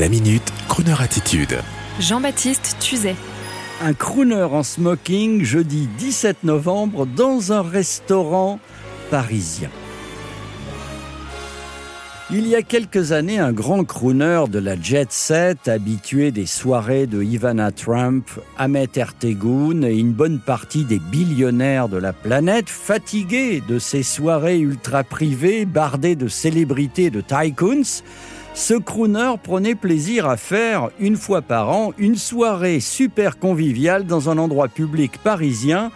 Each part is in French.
La minute, Crooner attitude. Jean-Baptiste Tuzet. Un crooner en smoking jeudi 17 novembre dans un restaurant parisien. Il y a quelques années, un grand crooner de la jet set, habitué des soirées de Ivana Trump, Ahmet Ertegun et une bonne partie des billionnaires de la planète, fatigué de ces soirées ultra privées, bardées de célébrités de tycoons, ce crooner prenait plaisir à faire, une fois par an, une soirée super conviviale dans un endroit public parisien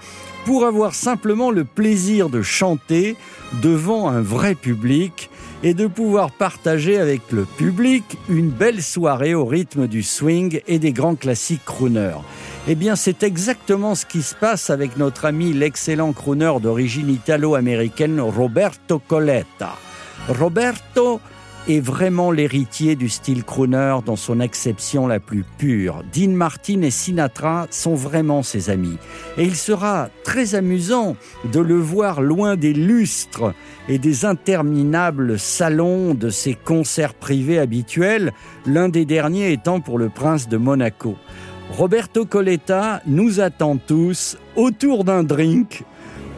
pour avoir simplement le plaisir de chanter devant un vrai public et de pouvoir partager avec le public une belle soirée au rythme du swing et des grands classiques crooners. Eh bien, c'est exactement ce qui se passe avec notre ami l'excellent crooner d'origine italo-américaine Roberto Coletta. Roberto est vraiment l'héritier du style crooner dans son acception la plus pure. Dean Martin et Sinatra sont vraiment ses amis. Et il sera très amusant de le voir loin des lustres et des interminables salons de ses concerts privés habituels, l'un des derniers étant pour le prince de Monaco. Roberto Coletta nous attend tous autour d'un drink,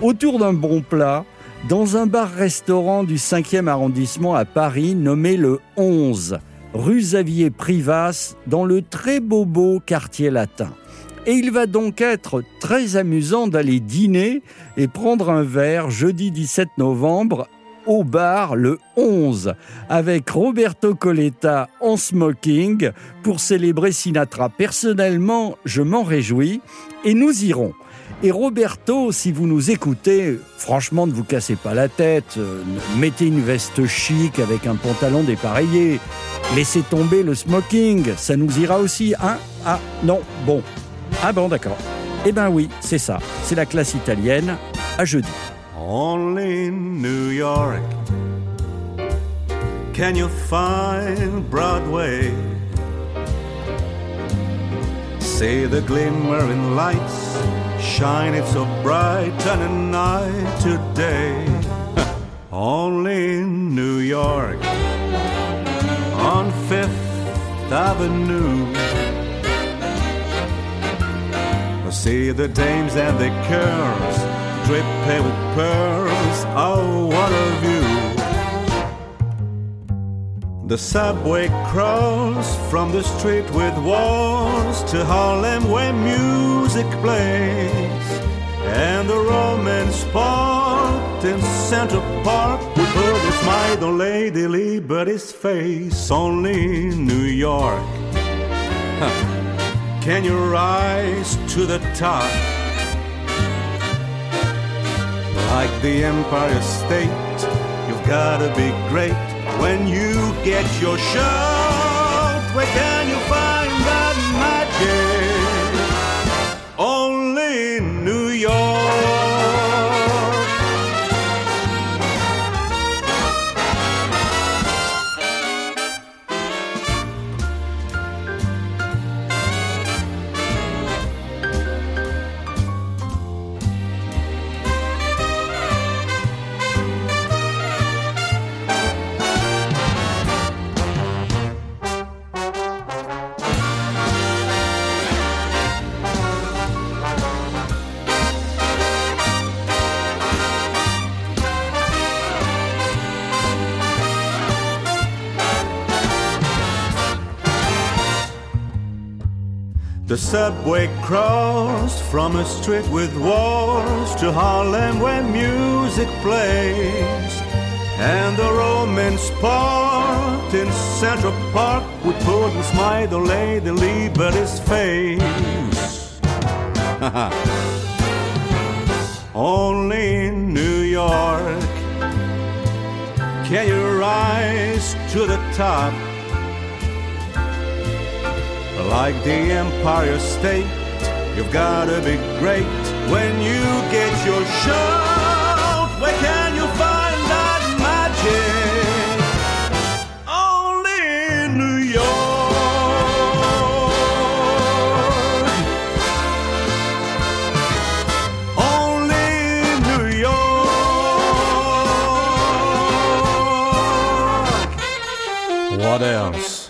autour d'un bon plat, dans un bar-restaurant du 5e arrondissement à Paris nommé le 11, rue Xavier Privas, dans le très beau beau quartier latin. Et il va donc être très amusant d'aller dîner et prendre un verre jeudi 17 novembre au bar le 11 avec Roberto Coletta en smoking pour célébrer Sinatra. Personnellement, je m'en réjouis et nous irons. Et Roberto, si vous nous écoutez, franchement, ne vous cassez pas la tête. Euh, mettez une veste chic avec un pantalon dépareillé. Laissez tomber le smoking, ça nous ira aussi, hein? Ah, non, bon. Ah bon, d'accord. Eh ben oui, c'est ça. C'est la classe italienne. À jeudi. Only New York can you find Broadway? See the glimmering lights shine it so bright on a night today. Only in New York on Fifth Avenue. I See the dames and the curls dripping with pearls. Oh, what a view! The subway crawls from the street with walls to Harlem where music plays. And the romance part in Central Park we put a smile on Lady Liberty's face. Only in New York. Huh. Can you rise to the top? Like the Empire State, you've gotta be great when you get your shot. Where can you find that magic? The subway crossed from a street with walls to Harlem where music plays. And the romance part in Central Park would put a smile on Lady Liberty's face. Only in New York can you rise to the top like the Empire State. You've gotta be great when you get your shot. Where can you find that magic? Only in New York. Only in New York. What else?